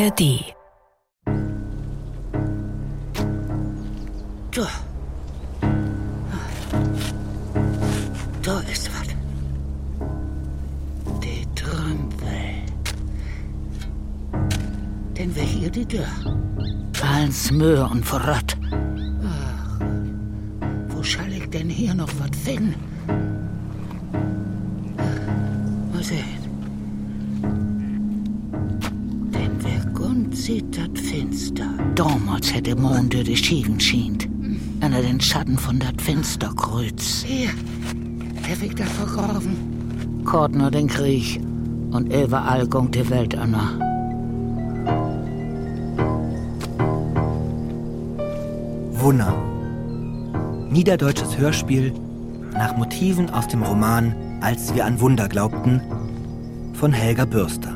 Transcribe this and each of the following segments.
ARD. Da. Da ist was. Die Trümpel. Denn wer hier die Tür? Alles Mühe und Verrat. Ach, wo schall ich denn hier noch was finden? Sieht, dat finster. Damals hätte Mond durch die Schienen schient. Wenn er den Schatten von dat Finster kreuzt. Hier, hab ich da vergraben. Kort nur den Krieg und überall gongt die Welt anna. Wunner. Niederdeutsches Hörspiel nach Motiven aus dem Roman Als wir an Wunder glaubten von Helga Bürster.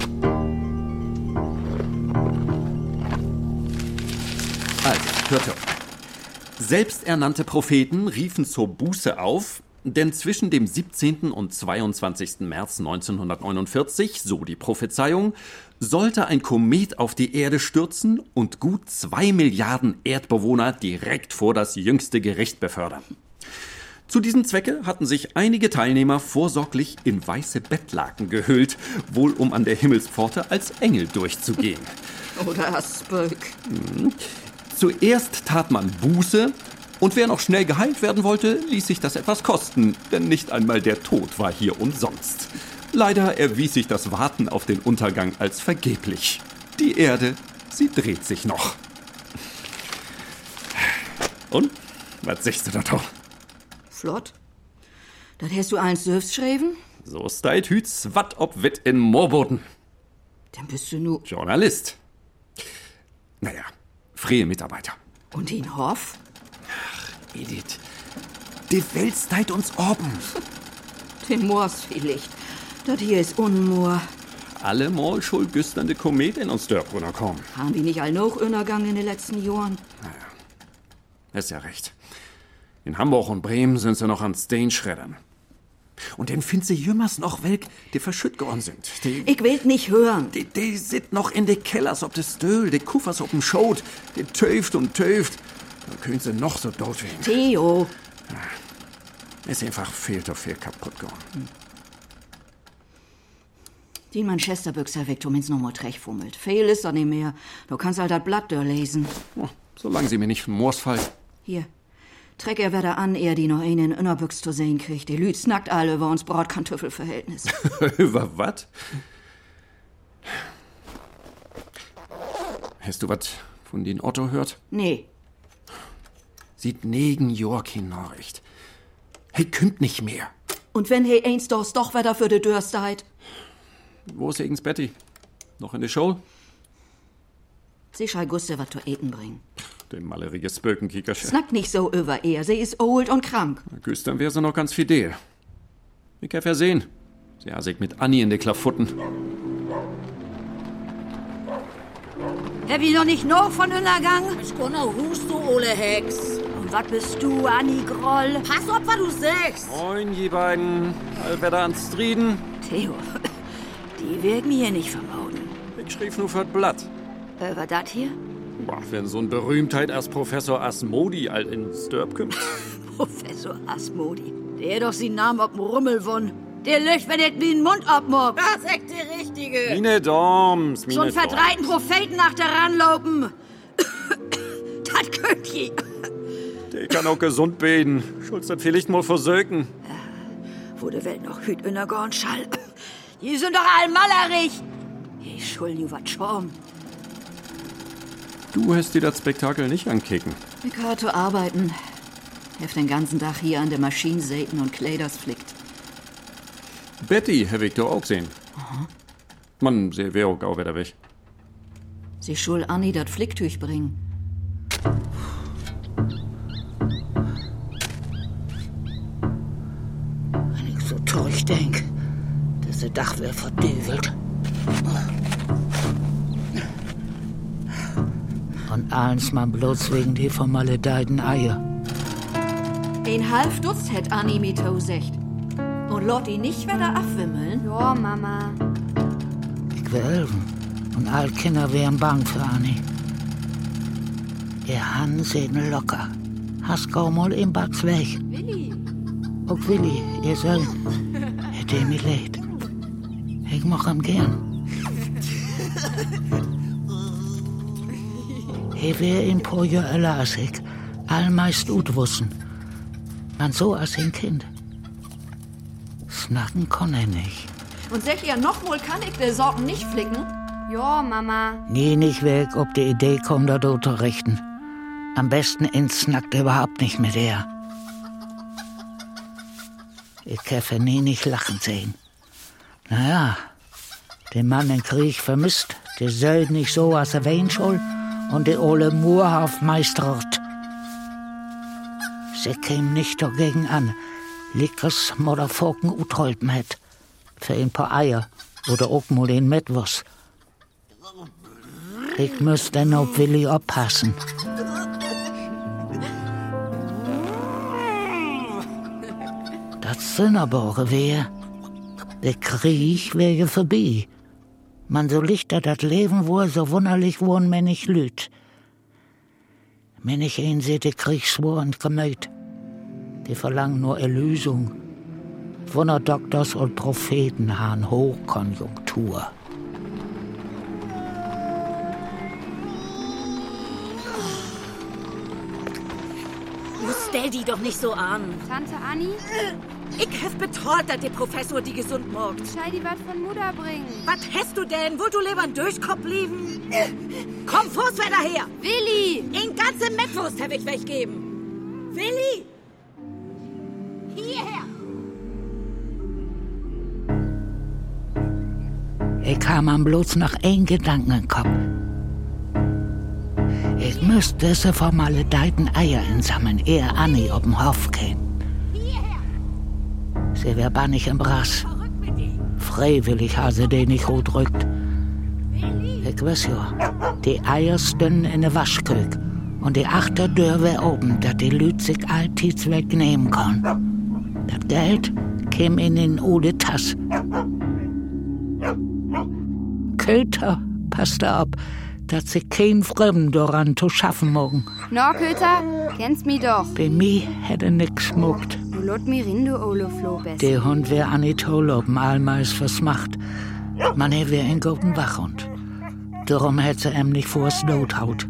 Also, hört hört. Selbsternannte Propheten riefen zur Buße auf, denn zwischen dem 17. und 22. März 1949, so die Prophezeiung, sollte ein Komet auf die Erde stürzen und gut zwei Milliarden Erdbewohner direkt vor das jüngste Gericht befördern. Zu diesem Zwecke hatten sich einige Teilnehmer vorsorglich in weiße Bettlaken gehüllt, wohl um an der Himmelspforte als Engel durchzugehen. Oder Spök. Zuerst tat man Buße, und wer noch schnell geheilt werden wollte, ließ sich das etwas kosten, denn nicht einmal der Tod war hier umsonst. Leider erwies sich das Warten auf den Untergang als vergeblich. Die Erde, sie dreht sich noch. Und? Was siehst du da doch? Flott. Das hast du eins selbst geschrieben? So steit hüts wat ob wit in Moorboden. Dann bist du nu. Journalist. Naja, freie Mitarbeiter. Und in Hoff? Edith, die Welt steit uns oben. Den Moors vielleicht. Das hier ist Unmoor. Alle mal schuld güsternde Komet in uns Dörbrunner kommen. Haben die nicht all noch untergangen in den letzten Jahren? Ist ja recht. In Hamburg und Bremen sind sie noch an Stein schreddern. Und dann findet sie jümmers noch welk, die verschütt geworden sind. Die, Ich will nicht hören. die, die sit noch in de Kellers ob de Stöhl, die Kuffers ob dem Schot, die töft und töft. Dann können sie noch so dort werden. Theo, Ist einfach viel zu viel kaputt geworden. die Manchesterbüchser weg, um ins Nummer fummelt. Fehl ist da nicht mehr. Du kannst halt das Blatt durchlesen. Oh, solange sie mir nicht vom Moors fallen. Hier. Treck er wieder an, er die noch einen in Innerbüchs zu sehen kriegt. Die Lüd snackt alle über uns Brotkartoffelverhältnis. Über was? Hast du was von den Otto hört? nee, Sieht negen Jorkin Nachricht. Hey, kümmt nicht mehr. und wenn he eins dos doch wieder für de Dürstheit, Wo ist Egens Betty? Noch in der Show? sie schall Guste wat zu eten bringen. Dem malerigen Spökenkickerchen. Snack nicht so über ihr, sie ist old und krank. Güstern wär sie noch ganz fidel. Ich hab ja sehen. Sie hat sich mit Annie in de Klafutten. Hab ich noch nicht noch von Untergang? Ich kann auch hust, du ole Hex. Und was bist du, Anni Groll? Pass auf, was du sagst. Moin, die beiden. Allwetter ans Striden. Theo, die werden mir hier nicht vermauden. Ich schrieb nur für Blatt. Äh, was dat hier? Boah, wenn so ein Berühmtheit als Professor Asmodi all in Sturb kommt. Professor Asmodi. Der doch seinen Namen ob'n Rummel von. Der löcht, wenn et wie n Mund abmobbt. Das ist echt die richtige. Mine Doms, mine So einen verdreiten Propheten nach der ranlopen. dat könnt je. Der kann auch gesund beten. Schulz das vielleicht mal versöken. Wo de Welt noch hüt in der Gorn schall. Die sind doch all mallerig. Ich schuld ju wat Schorm. Du hast dir das Spektakel nicht ankicken. Zu arbeiten. Heft den ganzen Tag hier an der Maschine säten und Kleiders flickt. Betty ich doch auch gesehen. Mann, sie wär auch auch wieder weg. Sie schul Anni dat Flicktüch bringen. Wenn ich so durch denk, diese Dach wär verdübelt. Und eins man bloß wegen die vermaledeiten Eier. Ein halb Dutz hätt Anni mit secht. Und lot ihn nicht wieder abwimmeln. Ja, Mama. Ich will helfen. Und alle Kinder wären bang für Annie. Ihr Hand sehen locker. Hast kaum mal im Bad weg. Willi. Auch Willi, ihr Sohn. Hätte mich leid. Ich mach ihm gern. He wär in paar Jahren lasig. Allmeist ut wussen. Man so als ein Kind. Snacken kann er nicht. Und sag ihr, nochmal kann ich die Sorten nicht flicken? Ja, Mama. Nie nicht weg, ob die Idee kommt, da zu richten. Am besten ins snackt überhaupt nicht mit er. Ich käfe nie nicht lachen sehen. Naja, den Mann im Krieg vermisst, der soll nicht so, als er wen soll, und die ole Murhaft meistert. Sie käm nicht dagegen an, Lickers oder Forken utholpen hätt. Für ein paar Eier oder auch mal den Metwurst. Ich muss dann auf Willi aufpassen. Das sind aber wär. Der Krieg wäre vorbei. Man so lichter das Leben wohl so wunderlich wohn, wenn ich lüt. Wenn ich ihn sehe, der Kriegswur und Gemüt. Die verlangen nur Erlösung. Wunderdoktors und Propheten haben Hochkonjunktur. Du stell die doch nicht so an. Tante Anni, Ich hef betreut, dass der Professor die gesund morgt. schei die was von Mutter bringen. Was hast du denn? Wollt du lieber einen Durchkopf lieben? Komm, Fußwetter her! Willi! In ganze Mettwurst hab ich weggeben. Willi! Hierher! Ich kam am bloß nach ein Gedanken im Kopf. Ich müsste diese vermaledeiten Eier insammeln, ehe Annie auf den Hof käme. Sie wär bannig im Brass. Freiwillig ha sie den nicht rot rückt. Ich weiß ja, die Eier stünden in der Waschküche und die Achterdür wär oben, dass die Lüt sich alltids wegnehmen kann. Das Geld käm in den Ode Tass. Köter, passt auf, dass sie kein Fremden daran zu schaffen morgen. Norköter, kennst mi doch. Bei mir hätte nix schmuckt. Lot mi rindo, Olo Flobes. Der Hund wär an die Tolopen allmeis versmacht. Man er wär ein guten Wachhund. Darum hätte ihm nicht vors Nothaut.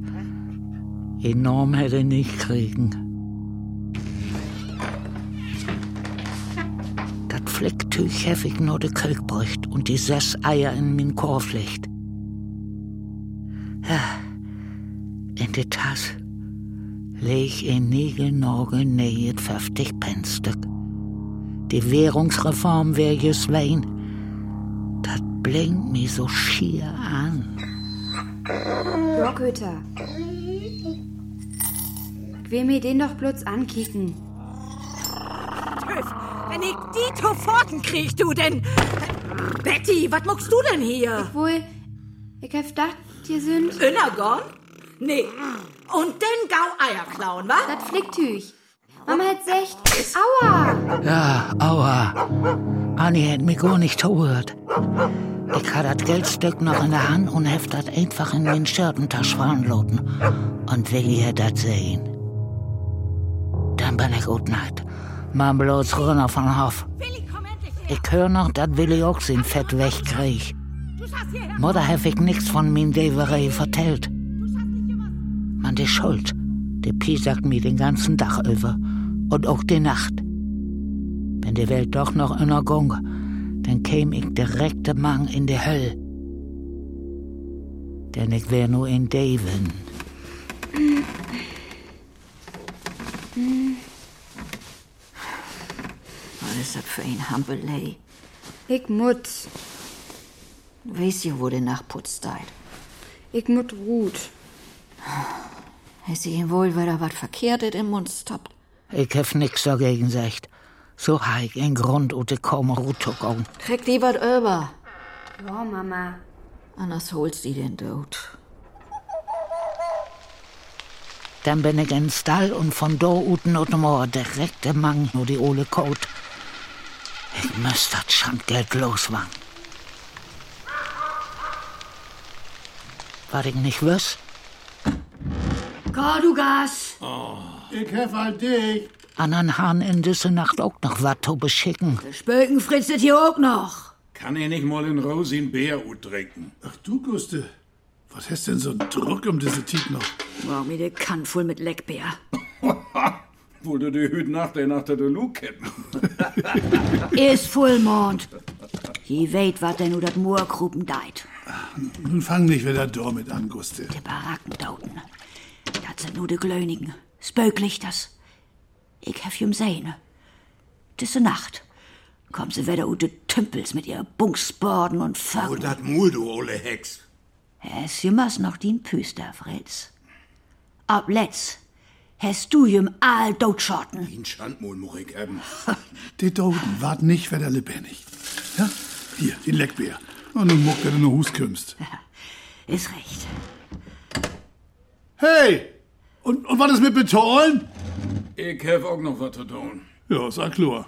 Enorm hätte nicht kriegen. Das Flecktüch hef ich nur de Kölk bräucht und die sechs Eier in min Korb legt. Ja, in de Tasse leg in Nägelnorgel nähet 50 Pennstück. Die Währungsreform wär just wein. Das blinkt mi so schier an. Ich will mir den doch bloß ankicken. Töf, wenn ich die Toforten krieg, du denn... Betty, was muckst du denn hier? Wohl, ich hab gedacht, ihr sind Innergorn? Nee. Und den Gau Eier klauen, wa? das Flicktüch. Mama hat secht. Aua! Ja, aua. Anni hätt mich gar nicht gehört. Ich hatte das Geldstück noch in der Hand und heft das einfach in den Schirtentasch fallen loten. Und Willi hätt das sehen. Dann bin ich gut Nacht. Mal bloß runter von Hof. Ich hör noch, dass Willi auch sein Fett wegkrieg. Du schaffst hierher. Mutter hef ich nix von min Deverei vertellt. Man, die Schuld, die piesackt mir den ganzen Tag über. Und auch die Nacht. Wenn die Welt doch noch einer gunge, dann käm ich direkt Mang in die Hölle. Denn ich wär nur in Daven. Was ist das für ein Hampelei? Ich. Du weißt ja, wo der Nachputz deit. Ich mut ruht. Sie ihn wohl, weil er was Verkehrtes im Mund stoppt? Ich hef nix dagegen gesagt. So ha ich en Grund, und ich komme rutuckung. Krieg die was über. Ja, Mama. Anders holst die den Tod. Dann bin ich in Stall und von da uten und Moor direkt im Mang nur die ole Kot. Ich müsst das Schandgeld loswagen. Was ich nicht wüs. Geh, du Gas. Ich hef halt dich. Andern Hahn in diese Nacht auch noch was zu beschicken. Spöken fritzet hier auch noch. Kann ich nicht mal in Rosi ein Bär trinken? Ach du, Guste. Was hast denn so einen Druck um diese Tiet noch? Mach mir de Kann voll mit Leckbär. Wohl du die Hüt nach der Nacht der Luke kennen. Ist Vollmond. Je weet wat denn u dat Moorgruppen deit. Nun fang nicht wieder damit an, Guste. De Baracken dauten. Dat sind nur de Glönigen. Spöklichters. Ich hef jum sehne. Diese Nacht kommen sie wieder u de Tümpels mit ihr Bunksborden und Oh, Föcken. dat Mul, du ole Hex. Es jemals noch din Püster, Fritz. Ab letzt hast du jem all dotschotten. In Schandmul much ich haben. Die Doden wart nicht wieder lebendig. Ja? Hier, den Leckbär. Und nun muckt er den Hus kümmst. Ist recht. Hey! Und, und was ist mit Beton? Ich hab auch noch was zu tun. Ja, sag klar.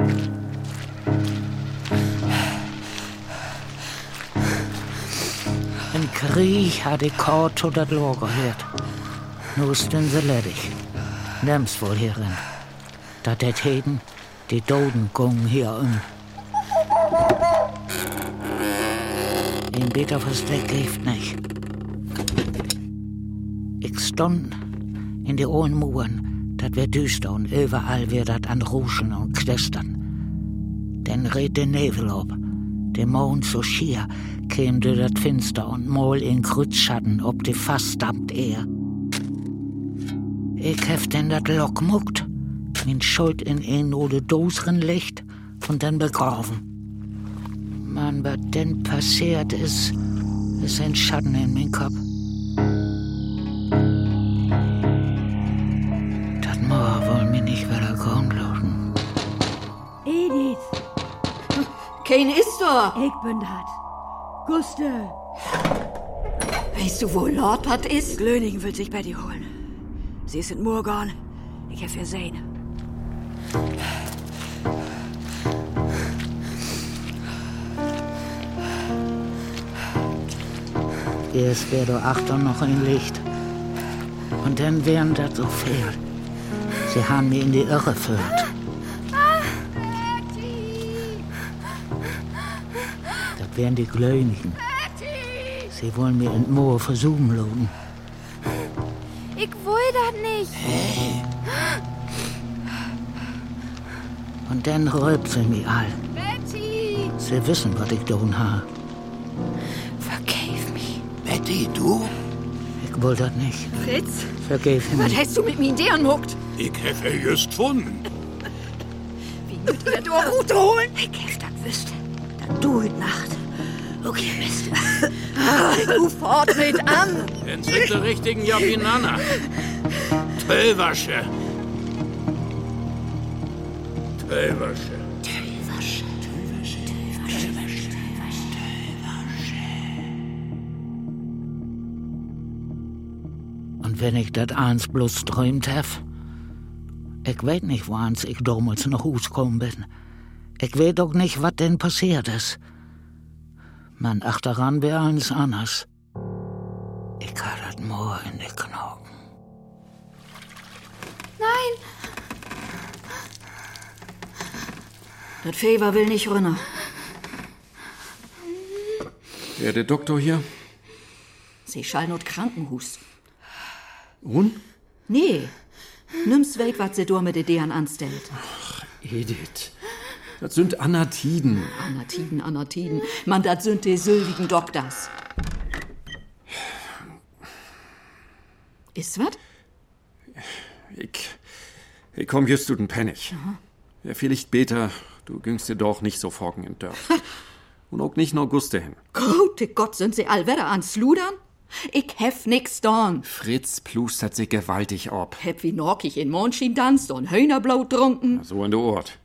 Im Krieg hat ich kaum zu dat Lohr gehört. Nu sind sie ledig. Nimm's wohl hierin. Dat det heden, die Doden gungen hier um. Ein beter Versteck hilft nicht. Ich stund in die hohen Muren, dat wär düster und überall wär dat an Ruschen und Knistern. Denn red den Nebel ob. Der Mond so schier käm durch dat Finster und mal in Krützschatten ob die fast dammt er. Ich hef denn dat Lock muckt, min Schuld in een oder doseren Licht und dann begraben. Man, was denn passiert ist, ist ein Schatten in mein Kopf. Da. ich bin dat. Guste. Weißt du, wo Lord wat ist? Glöningen will sich Betty holen. Sie ist in Murgan. Ich hef ihr sehen. Erst wär du Achtung noch ein Licht. Und dann wären das so viel. Sie haben mich in die Irre führt. Das wären die Glönigen. Sie wollen mir in Moor versuchen lassen. Ich will das nicht. Und dann rülpt sie mich all. Betty! Sie wissen, was ich tun habe. Vergave mich. Betty, du? Ich will das nicht. Fritz, Vergib was mir. hast du mit mir in deren muckt? Ich er just gefunden. Wie müsst ihr da Rute holen? Ich hef dat wüsste. Du heut Nacht. Okay, Mist. Du fort mit an. Dann sind die richtigen Jopinanna. Tölwasche. Tölwasche. Und wenn ich das eins bloß träumt hef, ich weet nicht, woans ich damals nach Hus gekommen bin. Ich weet auch nicht, was denn passiert ist. Man, ach, daran wär alles anders. Ich hab das Moor in die Knochen. Nein! Dat Fever will nicht runter. Ja, der Doktor hier. Sie schall not Krankenhus. Und? Nee. Nimm's weit, wat sie do mit de Deren anstellt. Edith. Das sind Anatiden. Anatiden, Anatiden. Man, dat sind de sylvigen Doktors. Ist wat? Ich, ich komm just zu den Pennig. Ja, vielleicht später, du güngst dir doch nicht so forken in Dörf. Und auch nicht nur Guste hin. Gute Gott, sind sie allwetter an Sludern? Ich hef nix dorn. Fritz plustert sich gewaltig ab. Hab wie Norkig in Mondschien tanzt und Hühnerblau trunken. So an der Ort.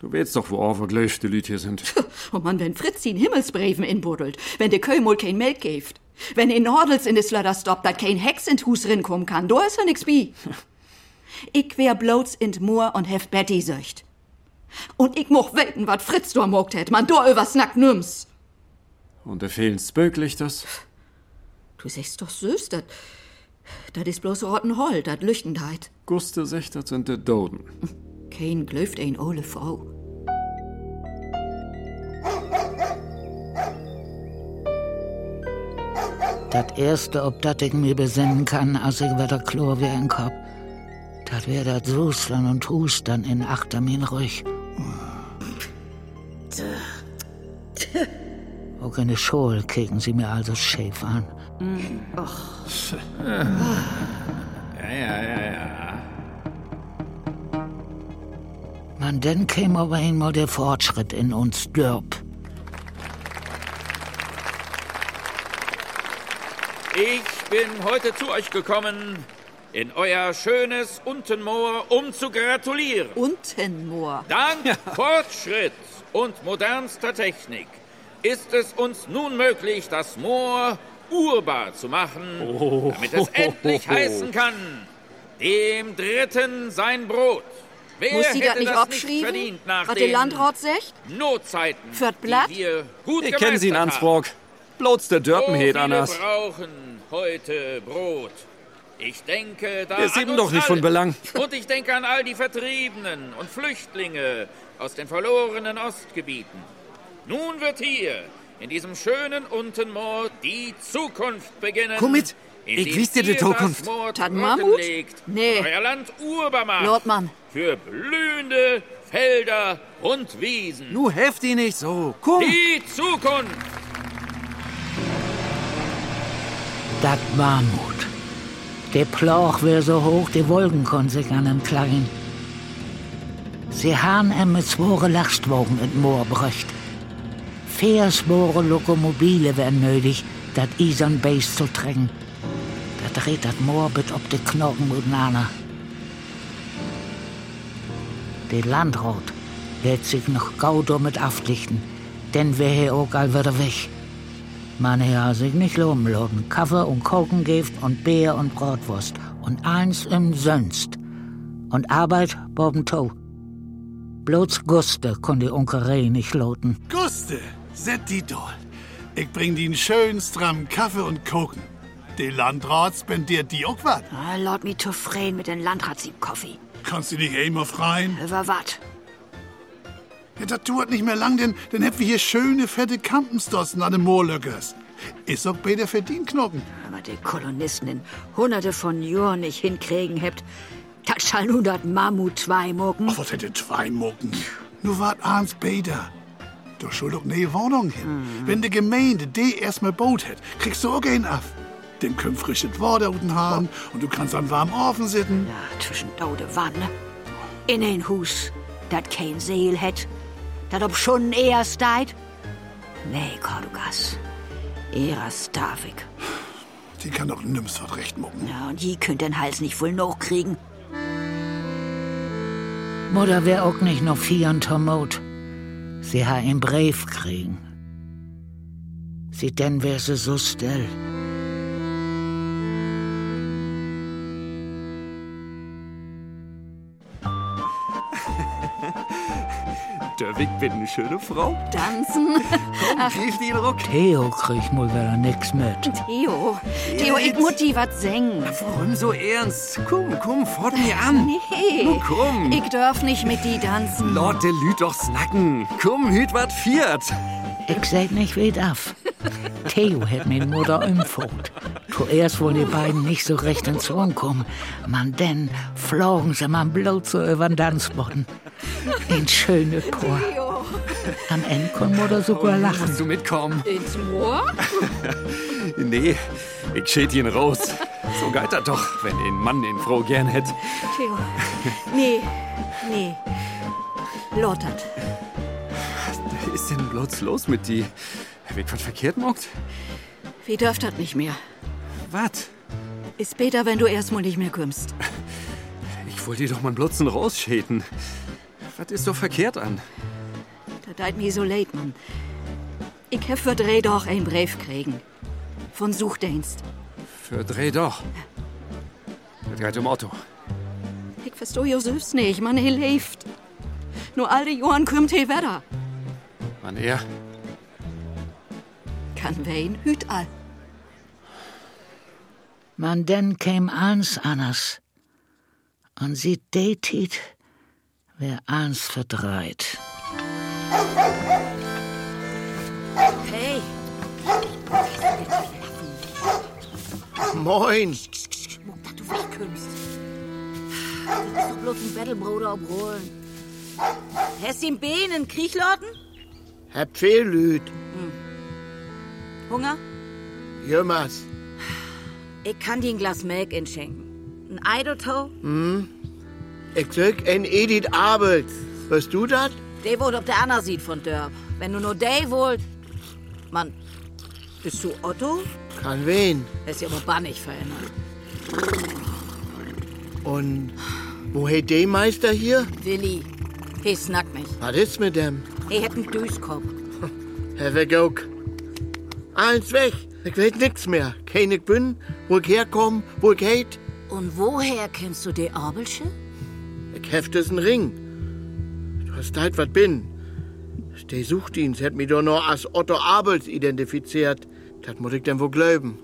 Du weißt doch, wo verglöschte Lüt hier sind. Und man, wenn Fritz ihn Himmelsbreven inbuddelt, wenn de Kömol kein Melk gibt, wenn in Nordels in de Slöder stoppt, dat kein Hex in Hus rinkommen kann, do is er nix bi. ich wär bloß in Moor und hef Betty söcht. Und ich moch weten, wat Fritz do mogt hätt, man do übers nackt nüms. Und da fehlen Spöklichters. Du sagst doch süß, dat, dat is bloß rotten Hol, dat Lüchtendheit. Guste sagt, dat sind de Doden. Kein glöft ein ole Frau. Das erste, ob dat ich mir besinnen kann, als ich wieder Chlor wie ein Kopf, dat wär dat Suslan und Hustern in achter min Rüch. Auch in der Schule kicken sie mir also schäf an. Ja, ja, ja, ja. Man, dann käme aber einmal der Fortschritt in uns Dörp. Ich bin heute zu euch gekommen, in euer schönes Untenmoor, um zu gratulieren. Untenmoor. Dank Fortschritt und modernster Technik ist es uns nun möglich, das Moor urbar zu machen, damit es endlich heißen kann, dem Dritten sein Brot. Wer Muss nicht das nicht abschrieben? Was der Landrat sagt? Notzeiten, Fürt Blatt? die wir gut Ich kenn sie in? Ansbrock. Bloß der So Dörpenheet viele anders. brauchen heute Brot. Ich denke da Wir an sind doch nicht von. Belang. Und ich denke an all die Vertriebenen und Flüchtlinge aus den verlorenen Ostgebieten. Nun wird hier, in diesem schönen Untenmoor, die Zukunft beginnen. Komm mit. Ich wies dir die Zukunft. Das trocken Mammut? Nee. Euer Land urbar macht. Lordmann. Für blühende Felder und Wiesen. Nu helft die nicht so. Komm. Die Zukunft! Dat Mammut. Der Ploch wär so hoch, die Wolken kon sich an ihm klein. Sie han em mit zwore Lastwagen in Moor bröcht. Versbore Lokomobile wären nötig, dat Isern Base zu trecken. Dat Moor bit ob de Knochen miteinander. Der Landrat lädt sich noch gaudo mit aufdichten, denn wär hier auch all wieder weg. Man hat sich nicht loben lassen. Kaffee und Kokengift und Bier und Bratwurst. Und eins im Sönst. Und Arbeit boben Tau. Bloß Guste kon die Unkerei nicht loten. Guste, set die doll. Ich bring die einen schönen strammen Kaffee und Koken. Der Landrat spendiert die auch was. Ah, Lord me zufrieden mit den Landratssieb-Coffee. Kannst du dich immer freien? Über wat? Ja, das dauert nicht mehr lang, denn dann hätten wir hier schöne, fette Kampenstossen an den Moorlöckers. Ist auch bei der Verdienknochen. Aber die Kolonisten in hunderte von Jahren nicht hinkriegen hebt, das schall nun dat Mammut zwei mucken. Ach, was hätte zwei Mucken? Nur wart abends Bäder. Du schuld auch ne Wohnung hin. Wenn die Gemeinde die erstmal baut hätt, kriegst du auch einen ab. Dem könnt frisches Wasser unten haben und du kannst an warmen Ofen sitzen. Ja, zwischen daude Wanne. In ein Hus, dat kein Seel het, dat ob schon eher steit. Nee, Cordugas. Eras darf ich. Die kann doch nimmst was recht mucken. Ja, und die könnt den Hals nicht wohl noch kriegen. Mutter wär auch nicht noch vier und Tomot. Sie ha einen Brief kriegen. Sie denn wär sie so still. Wick bin eine schöne Frau. Tanzen. Rief die Ruck. Theo kriegt mal wieder nix mit. Theo. Theo, ich muss die wat singen. Warum so ernst? Komm, komm, fort mir an. Nee. Nu komm. Ich darf nicht mit die tanzen. Lord, der Lüt doch snacken. Komm, hüt wat viert. Ich seid nicht weit af. Theo hat mir Mutter umfort. Zuerst wollen die beiden nicht so recht ins Zorn kommen. Man, denn flogen sie man bloß so über den Tanzboden. Ein schöne Chor. Am Ende kann Mutter sogar lachen. Musst du mitkommen? Ins Moor? Nee, ich schät ihn raus. So geht das doch, wenn ein Mann den Frau gern hätt. Theo. Nee, nee. Lottert. Was ist denn bloß los mit die? Wird was verkehrt mockt? Wie dürft das nicht mehr? Was? Ist später, wenn du erstmal nicht mehr kommst. Ich wollte dir doch mal bloßen rausschäten. Was ist doch verkehrt an? Da deit mir so leid, Mann. Ich hab für Dreh doch ein Brief kriegen. Von Suchdienst. Für Dreh doch. Das geht um Otto. Ich versteh jo selbst nicht, Mann, er lebt. Nur alle Johann kommt he wieder. Wann er? Kann wen hüt all. Man denn käm eins anders. Und sie datet, wer eins verdreit. Hey, Moin. muck, dass du wegkommst. Du bist doch bloß ein Bettelbruder obholen. Hast du im Beinen Kriechloten? Hab viel Lüd. Hunger? Jümmers. Ich kann dir ein Glas Milch inschenken. Ein Eidoto? Ich sag en Edith Abels. Hörst du dat? Der wohnt auf der anderen Seite von Dörp. Wenn du nur der wollt. Mann, bist du Otto? Kann wen. Er ist ja aber bannig verändert. Und woher de Meister hier? Willi, he snackt mich. Was ist mit dem? He hat einen Düskopf. Herr Wegauk. Eins weg. Ich weiß nix mehr. Kein ich bin, wo ich herkomm, wo ich heit. Und woher kennst du die Abelsche? Ich heft es ein Ring. Du hast halt was bin. Der Suchdienst hat mich doch noch als Otto Abels identifiziert. Das muss ich denn wohl glauben.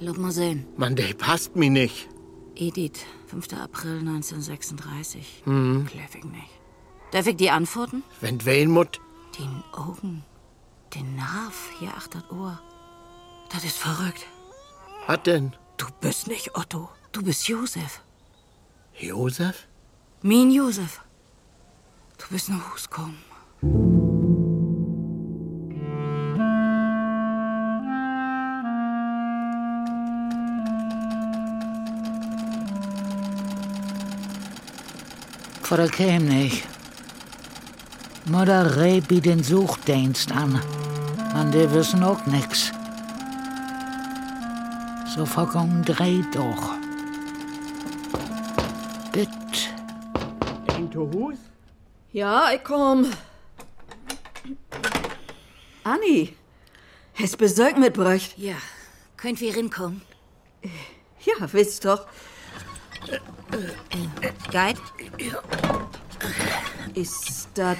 Lass mal sehen. Mann, der passt mir nicht. Edith, 5. April 1936. Mhm. Kläff ich nicht. Darf ich die antworten? Wenn wen mut, Den Augen, den Nerv hier achter Ohr. Das ist verrückt. hat denn? Du bist nicht Otto. Du bist Josef. Josef? Mein Josef. Du bist nach Hus gekommen. Vater käm nicht. Mutter rät den Suchdienst an. Man, die wissen auch nix. So vollkommen dreht doch. Bitt. Ein Hus? Ja, ich komm. Anni, hast Besuch mitgebracht? Ja, könnt wir rinkommen? Ja, wisst doch. Guide? Ist das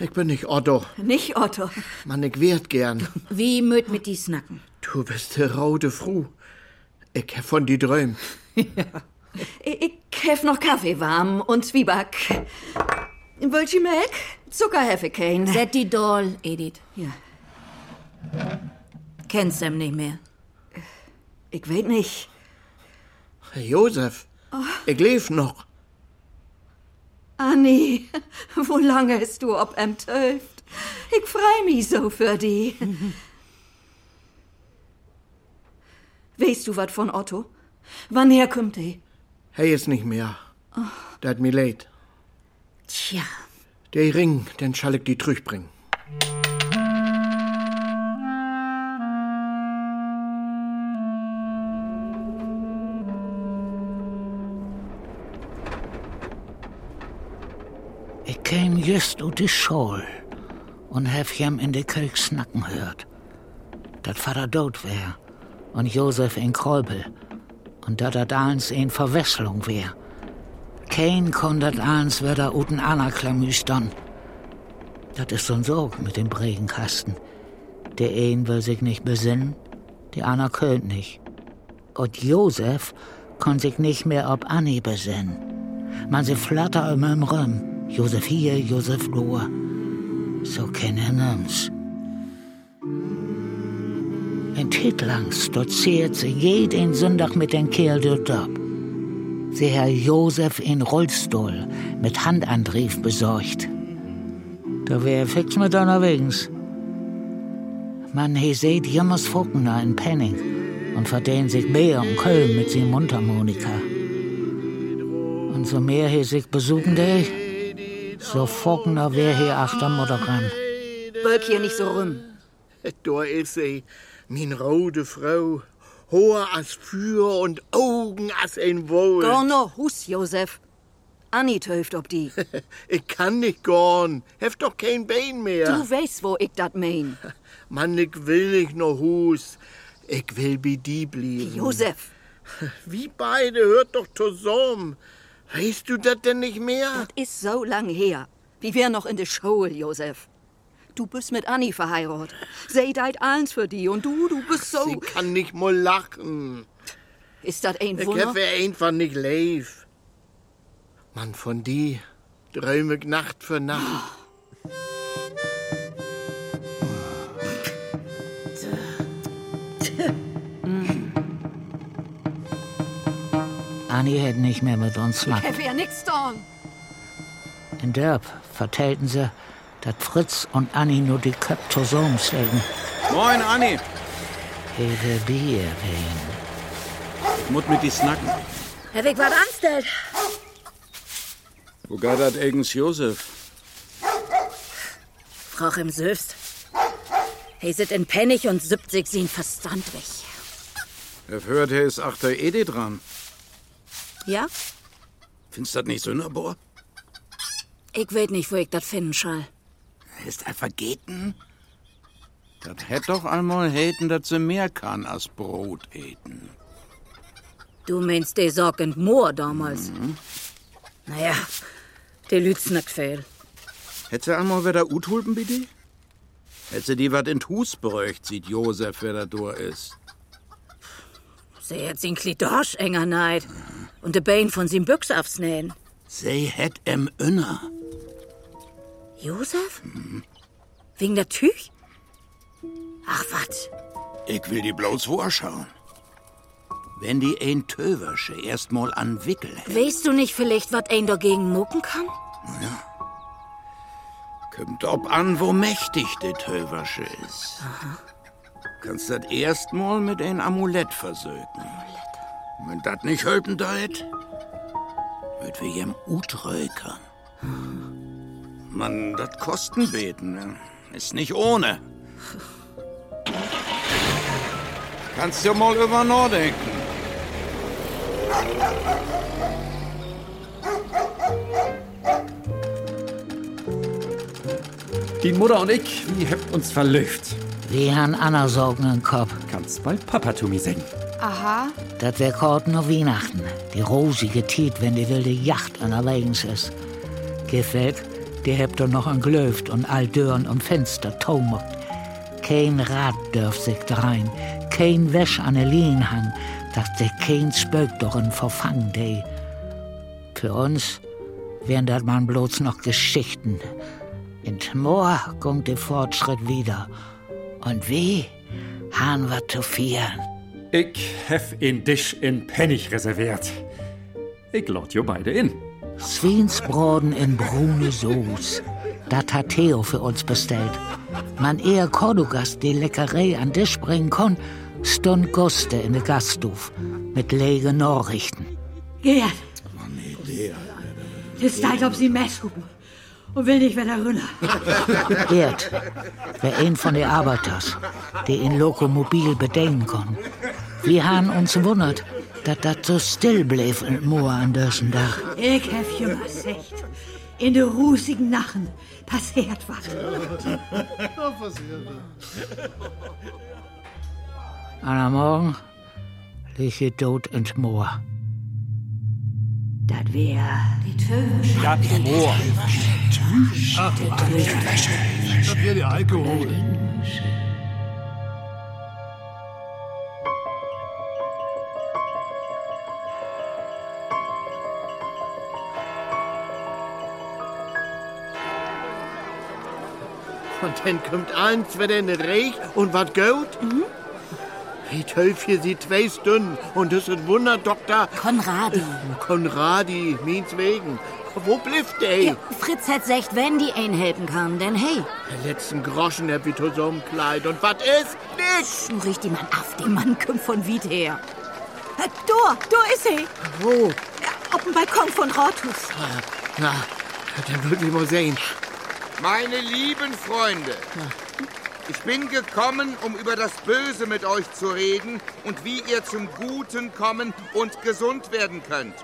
Ich bin nicht Otto. nicht Otto? Mann, ich werd gern. Wie möt mit die snacken? Du bist die rote Fru. Ich hab von die träumt. Ich, ich hef noch Kaffee warm und Zwieback. Wollt ihr Milch? Zucker hef ich kein. Set die Doll, Edith. Ja, Kennst dem nicht mehr. ich weet nicht. Herr Josef, ich leb noch. Anni, wo lange ist du ob em töft? Ich freu mich so für die. weißt du wat von Otto? Wann her kommt die? Hey ist nicht mehr. Dat hat mir leid. Tja, Der Ring, den schall ich die bringen. Käm just ut die Schol und hef jem in de Kölk snacken hört. Dat Vater tot wär und Josef in Kräubel und dat dat eins in Verwesselung wär. Kein kon dat eins wär da uten Anaklamüs dann. Dat is so'n Sorg mit dem Bregenkasten. Der een will sich nicht besinnen, der Anna könnt nicht. Und Josef kon sich nicht mehr ob Anni besinnen. Man sie flatter immer im Rum. Josef hier, Josef nur. So kennen uns. Ein Tit lang stolziert sie jeden Sonntag mit den Kerl dort ab. Sie Herr Josef in Rollstuhl mit Handantrieb besorgt. Da wär fix mit unterwegs. Man he seht jammers Fuckner in Penning und verdient sich mehr und Köln mit seinem Mundharmonika. Und so mehr he sich besuchen der, so Fuckner wär hier achter Mutter ran. Bölk hier nicht so rum. Da ist sie, min rote Frau. Hoher als Feuer und Augen als ein Wohl. Gorno, Hus, Josef. Anni töft ob die. Ich kann nicht gorn. Heft doch kein Bein mehr. Du weißt, wo ich dat mein. Mann, ich will nicht noch Hus. Ich will bei die blieben. Josef, Wie beide hört doch zusammen. Weißt du das denn nicht mehr? das ist so lang her. Wie wir noch in der Schule, Josef. Du bist mit Annie verheiratet. Sie deit eins für die und du, du bist so. Sie kann nicht mal lachen. Ist das ein Ich Wunder? habe einfach nicht leif. Mann, von die träume ich Nacht für Nacht. Annie hätte nicht mehr mit uns Ich Lack. hab ja nix getan. In Derb vertellten sie, dass Fritz und Annie nur die zusammen sägen. Moin, Anni. Ihre Bier wehen. Mut mit die Snacken. Herr Weg, was anstellt? Wo geht dat eigens Josef? Frau im Söfst. He sit in Pennig und 70 sin verstandlich. Er hört, er ist achter Ede dran. Ja? Findest dat nicht Sünderbohr? Ich weet nicht, wo ich das finden soll. Ist er vergeten? Dat hätt doch einmal häten, dat sie mehr kann als Brot eten. Du meinst de Sorg und Moor damals. Naja, de lüt's nicht viel. Hätt sie einmal wieder Uthulpen bitte? Hätt sie die wat in Hus bräucht, sieht Josef, wer da durch ist. Sie hat sin Klidorsch enger neid. Und de Bein von sin Büchs aufsnähen. Sie hätt em Inner. Josef? Wegen der Tüch? Ach, wat? Ich will die bloß vorschauen. Wenn die ein Töversche erst mal an Wickel hätt, Weißt du nicht vielleicht, wat ein dagegen mucken kann? kommt ob an, wo mächtig der Töversche ist. Kannst dat erst mal mit ein Amulett versöken. Wenn dat nicht helfen deit, wird wir jem utrökern. Man, dat Kosten beten, ne? ist nicht ohne. Kannst du mal über nachdenken. Die Mutter und ich, wir habt uns verlöft. Wir haben Anna Sorgen im Kopf. Kannst bald Papa zu mir sagen. Aha. Das wär kort nur Weihnachten. Die rosige Tiet, wenn die wilde Yacht unterwegs ist. Gefällt, die habt ihr noch ein Glöft und all Dörren und Fenster taumert. Kein Rad dürft sich drein, kein Wäsch an der Lien hang, dass der kein Spök darin verfangen dei. Für uns wären das man bloß noch Geschichten. In Moor kommt der Fortschritt wieder. Und wie han wir zu vieren? Ich hef in Tisch in Pennig reserviert. Ich lad jo beide in. Swinsbraten in brune Soße. Das hat Theo für uns bestellt. Man eher Cordugas die Leckerei an Tisch bringen kon, stund Guste in de Gasthof mit lege Nachrichten. Gerd. Es Zeit, ob Sie Mess gucken. Und will nicht wieder runter. Gerd, wer ein von den Arbeiters, die in Lokomobil bedenken kon. Wir haben uns wundert, dass das so still blieb in Moor an diesem Dach. Ich hab schon mal gesagt. In de rußigen Nachen passiert was. Und am Morgen lieg ich tot ins Moor. Das wär die Töwisch. Das Moor. Das wäre der Alkohol. Und dann kommt eins wieder in den Reich und wat gut? Mhm. Wie tölf hier sie zwei Stunden und das ist Wunder, Doktor. Konradi. Konradi, meins wegen. Wo blifft der? Ja, Fritz hat gesagt, wenn die einen helfen kann, denn hey. Der letzten Groschen hab ich zusammen Kleid. Und was ist? Nix. Nun riecht die Mann auf, der Mann kommt von Wied her. Äh, Da, da ist sie. Wo? Auf dem Balkon von Rathaus. Na, dann würden wir mal sehen. Meine lieben Freunde, ich bin gekommen, um über das Böse mit euch zu reden und wie ihr zum Guten kommen und gesund werden könnt.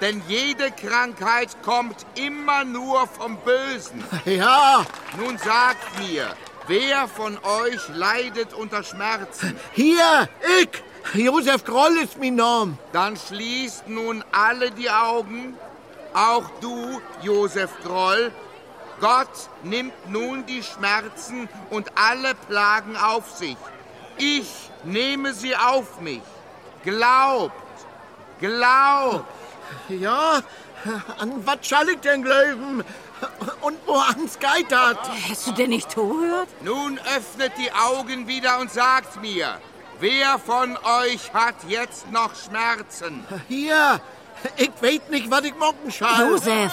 Denn jede Krankheit kommt immer nur vom Bösen. Ja. Nun sagt mir, wer von euch leidet unter Schmerzen? Hier, ich. Josef Groll ist mein Name. Dann schließt nun alle die Augen, auch du, Josef Groll, Gott nimmt nun die Schmerzen und alle Plagen auf sich. Ich nehme sie auf mich. Glaubt, glaubt. Ja, an was soll ich denn glauben? Und wo ans geitert? Hast du denn nicht zugehört? Nun öffnet die Augen wieder und sagt mir, wer von euch hat jetzt noch Schmerzen? Hier, ich weiß nicht, was ich machen soll. Josef!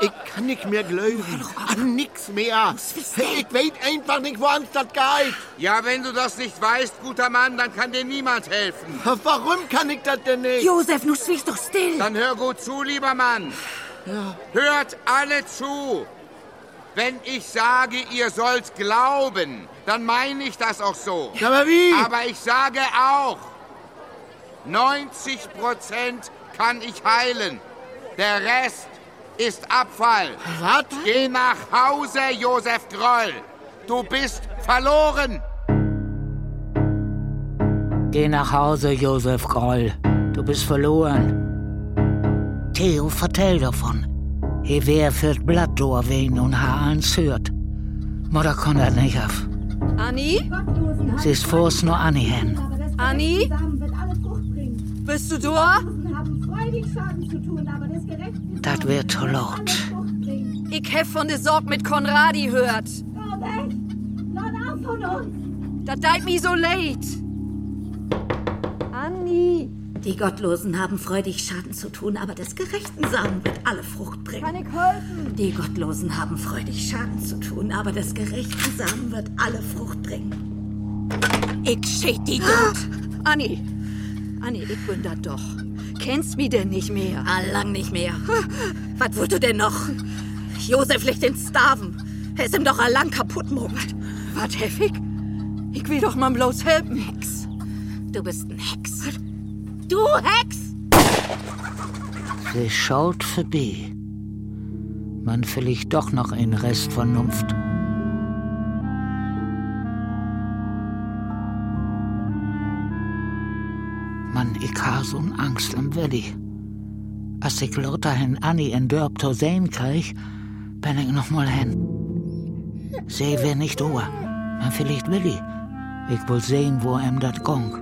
Ich kann nicht mehr glauben. An nix mehr. Ich weiß einfach nicht, woran das geht. Ja, wenn du das nicht weißt, guter Mann, dann kann dir niemand helfen. Warum kann ich das denn nicht? Josef, nu schwiegst doch still. Dann hör gut zu, lieber Mann. Ja. Hört alle zu. Wenn ich sage, ihr sollt glauben, dann meine ich das auch so. Aber wie? Aber ich sage auch, 90 Prozent kann ich heilen. Der Rest ist Abfall. Was? Geh nach Hause, Josef Groll. Du bist verloren. Geh nach Hause, Josef Groll. Du bist verloren. Theo, vertell davon. He wer führt Blatt wen und ha eins hört. Mutter kann das nicht auf. Anni? Sie ist vor's nur Anni hin. Anni? Bist du da? Das wird zu laut. Ich hab von der Sorg mit Konradi hört. Das deit mi so leid. Anni! Die Gottlosen haben freudig Schaden zu tun, aber des gerechten Samen wird alle Frucht bringen. Kann ich helfen? Die Gottlosen haben freudig Schaden zu tun, aber des gerechten Samen wird alle Frucht bringen. Ich schät die gut. Anni, Anni, ich bin da doch. Kennst mi denn nicht mehr? Ah, lang nicht mehr. Was wollt du denn noch? Josef legt den Staven. Er ist ihm doch allang kaputt mogelt. Was, Heffig? Ich will doch mal bloß helfen. Hex. Du bist ein Hex. Du Hex! Sie schaut vorbei. Man vielleicht doch noch ein Rest Vernunft. Mann, ich ha so'n Angst im Willi. Als ich lauter hin Anni in Dörp to sehen krieg, bin ich noch mal hin. Seh wer nicht ohr, man vielleicht Willi. Ich will sehen, wo em dat gong.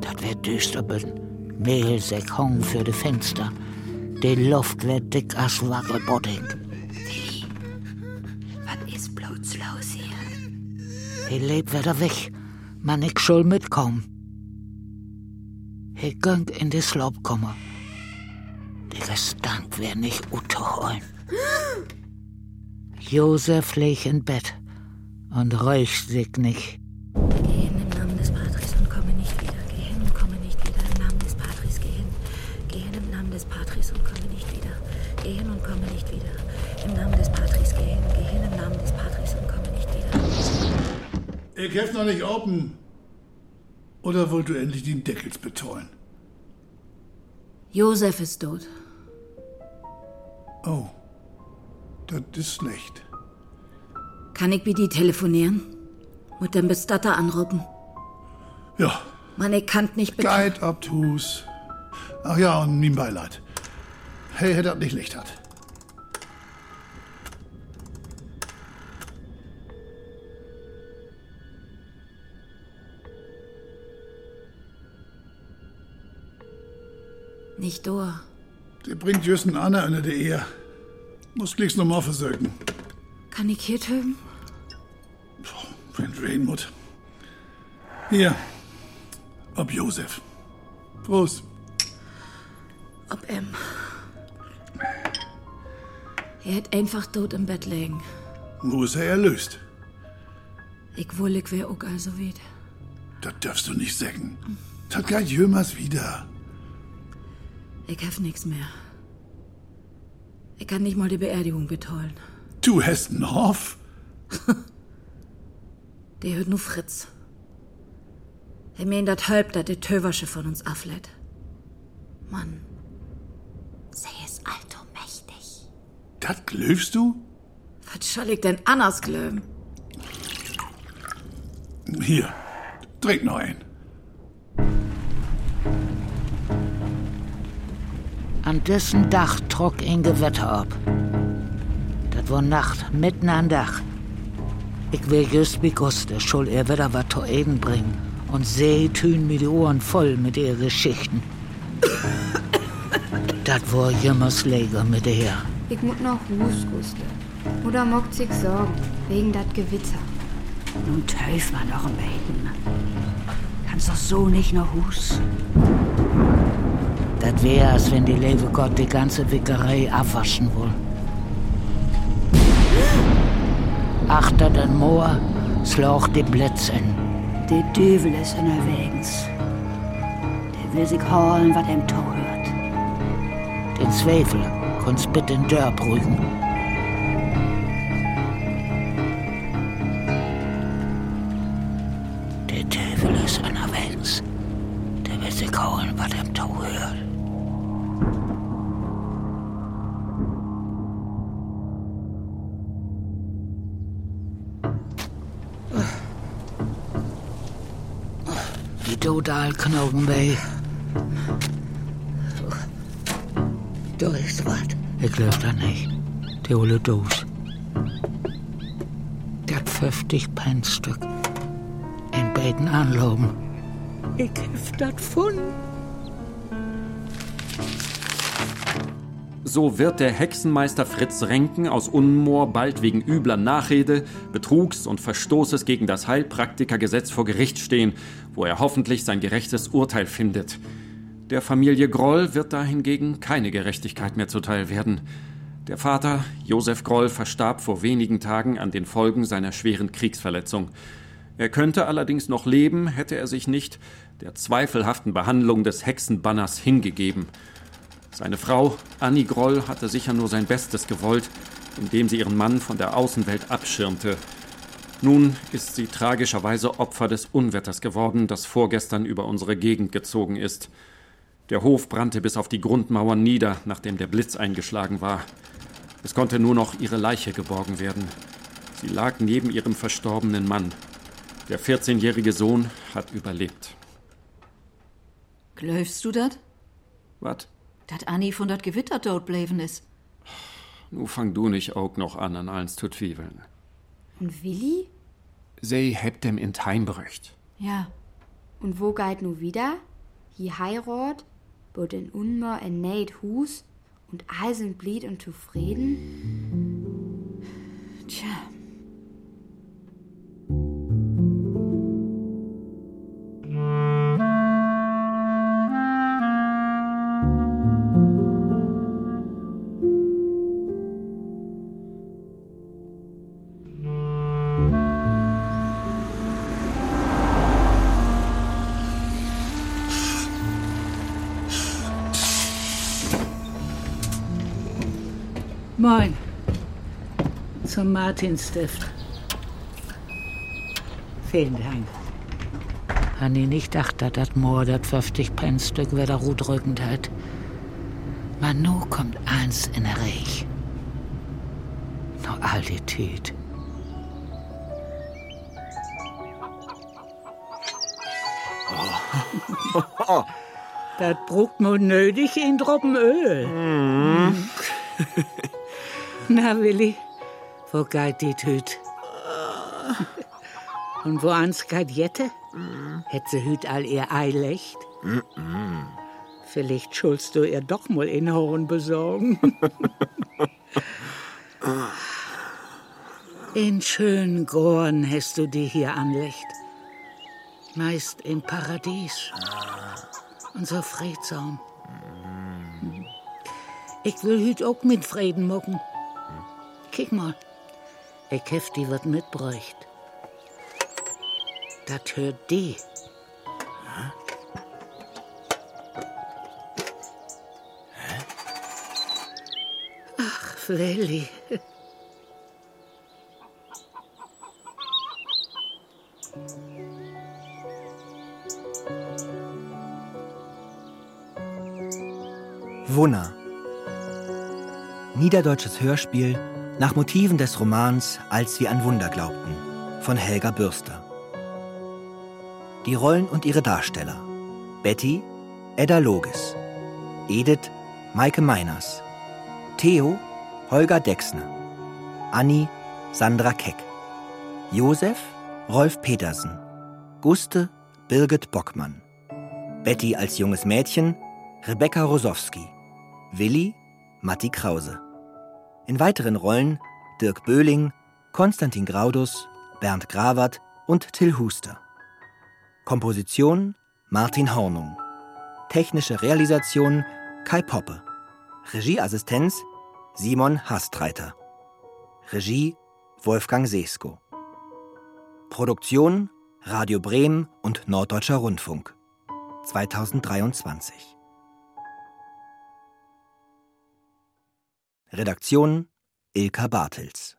Dat wird düster bin. Mehlsäck hong für de Fenster. Die Luft wird dick as Wackelbodding. Was ist bloß los hier? He lebt wieder weg. Man, ich soll mitkommen. He gönnt in de Slop komme. Der Gestank wär nicht utoholen. Josef leg in Bett und räucht sich nicht. Geh hin im Namen des Patris und komme nicht wieder. Geh hin und komme nicht wieder im Namen des Patris. Geh hin. Geh im Namen des Patris und komme nicht wieder. Geh hin und komme nicht wieder. Im. Geh hin. Geh im Namen des Patris und Ich helf noch nicht open. Oder wollt du endlich den Deckels betollen? Josef ist tot. Oh, das ist schlecht. Kann ich mit die telefonieren? Mit dem Bestatter anrufen? Ja, Mann, ich kann nicht Guide obtus. Ach ja, und mein Beileid. Hey, hätte das nicht Licht hat. Nicht durch. Der bringt Jüssen Anna unter der Ehe. Muss gleich noch mal versorgen. Kann ich hier töten? Wenn du hin musst. Hier. Ob Josef. Prost. Ob em. Er hätt einfach tot im Bett liegen. Wo ist er erlöst? Ich wohl, ich wär auch also wieder. Das darfst du nicht sagen. Das geht jemals wieder. Ich hab nix mehr. Ich kann nicht mal die Beerdigung betollen. Du hast einen Hoff? Der hört nur Fritz. Er meint dat halb, dat der Töversche von uns aflädt. Mann. Sie ist alt und mächtig. Das glöfst du? Was soll ich denn anders glöben? Hier. Trink noch ein. An dessen Dach trock ein Gewetter ab. Das war Nacht, mitten an Dach. Ich will just beguste, schuld er wieder was zu Eden bringen. Und sie tun mir die Ohren voll mit ihren Geschichten. das war jemals Leger mit ihr. Ich muss noch Hus, Guste. Oder mockt sich Sorgen, wegen dat Gewitter. Nun teuf man noch ein Beten. Kannst doch so nicht noch Hus. Das wär, als wenn die liebe Gott die ganze Wickerei abwaschen will. Achter den Moor, sloch die Blitze in. Der Düvel ist unterwegs. Der will sich holen, was ihm to hört. Den Zweifel konnt's bitte in Dörr brügen. Total Knochen weh. Da ist was. Ich glaub da nicht. Die hole Dos. Das 50 Pennstück. In beiden Anloben. Ich hab das gefunden. So wird der Hexenmeister Fritz Renken aus Unmoor bald wegen übler Nachrede, Betrugs und Verstoßes gegen das Heilpraktikergesetz vor Gericht stehen, wo er hoffentlich sein gerechtes Urteil findet. Der Familie Groll wird da hingegen keine Gerechtigkeit mehr zuteil werden. Der Vater, Josef Groll, verstarb vor wenigen Tagen an den Folgen seiner schweren Kriegsverletzung. Er könnte allerdings noch leben, hätte er sich nicht der zweifelhaften Behandlung des Hexenbanners hingegeben. Seine Frau, Annie Groll, hatte sicher nur sein Bestes gewollt, indem sie ihren Mann von der Außenwelt abschirmte. Nun ist sie tragischerweise Opfer des Unwetters geworden, das vorgestern über unsere Gegend gezogen ist. Der Hof brannte bis auf die Grundmauern nieder, nachdem der Blitz eingeschlagen war. Es konnte nur noch ihre Leiche geborgen werden. Sie lag neben ihrem verstorbenen Mann. Der 14-jährige Sohn hat überlebt. Glaubst du dat? Was? Dat Annie von dat Gewitter tot bleiben ist. Nu fang du nicht auch noch an, an eins zu zwiefeln. Und Willi? Sie hebt dem in Heimbrücht. Ja. Und wo geht nu wieder? Hier heirat, bot in Unmer en neid Hus und all sind blied und zufrieden? Tja. Zum Martinstift. Vielen Dank. Hanni nicht gedacht, dass das Moor das 50 Pennstück wieder gut rückend hat. Man nu kommt eins in der Reich. Noch all die Tüt. Das brucht nur nötig in Droppen Öl. Mhm. Na, Willi, wo geht die Tüt? Und wo ans geht Jette? Hätt sie hüt all ihr Eilecht? Vielleicht schulst du ihr doch mal in Horn besorgen. in schönen Gorn hast du die hier anlecht. Meist in Paradies. Und so friedsam. Ich will hüt auch mit Frieden mucken. Kick mal. Ich hef die wat mitbräucht. Dat hört die. Ach, Willi. Wunner. Niederdeutsches Hörspiel nach Motiven des Romans Als wir an Wunder glaubten von Helga Bürster. Die Rollen und ihre Darsteller. Betty, Edda Loges. Edith, Maike Meiners. Theo Holger Dexner. Anni Sandra Keck. Josef Rolf Petersen. Guste Birgit Bockmann. Betty als junges Mädchen Rebecca Rosowski. Willi Matti Krause. In weiteren Rollen Dirk Böhling, Konstantin Graudus, Bernd Grawert und Till Huster. Komposition Martin Hornung. Technische Realisation Kai Poppe. Regieassistenz Simon Hastreiter. Regie Wolfgang Seesko. Produktion Radio Bremen und Norddeutscher Rundfunk 2023. Redaktion Ilka Bartels